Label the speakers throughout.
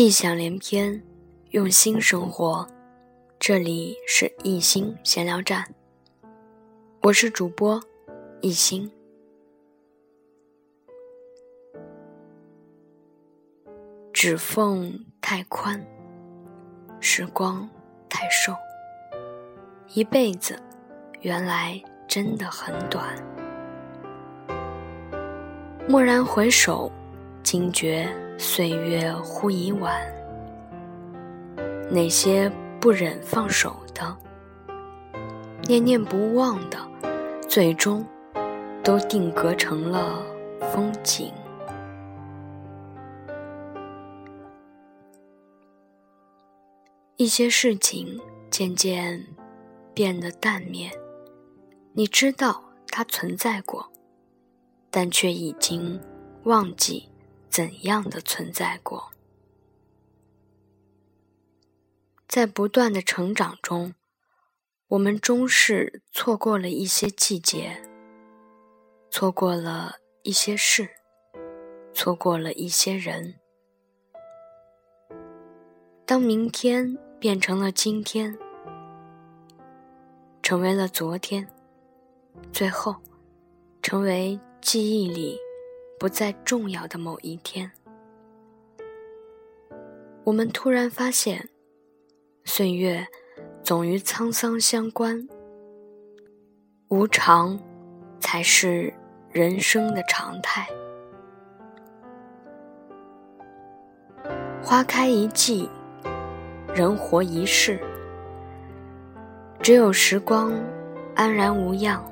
Speaker 1: 异想连篇，用心生活。这里是艺心闲聊站，我是主播艺心。指缝太宽，时光太瘦，一辈子原来真的很短。蓦然回首，惊觉岁月忽已晚。那些不忍放手的，念念不忘的，最终都定格成了风景。一些事情渐渐变得淡灭，你知道它存在过，但却已经忘记怎样的存在过。在不断的成长中，我们终是错过了一些季节，错过了一些事，错过了一些人。当明天。变成了今天，成为了昨天，最后，成为记忆里不再重要的某一天。我们突然发现，岁月总与沧桑相关，无常才是人生的常态。花开一季。人活一世，只有时光安然无恙。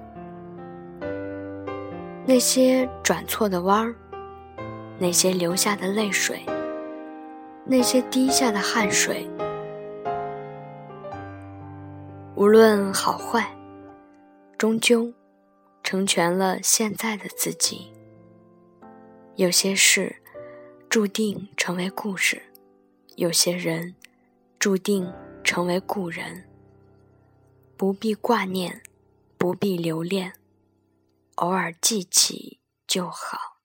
Speaker 1: 那些转错的弯儿，那些流下的泪水，那些滴下的汗水，无论好坏，终究成全了现在的自己。有些事注定成为故事，有些人。注定成为故人，不必挂念，不必留恋，偶尔记起就好。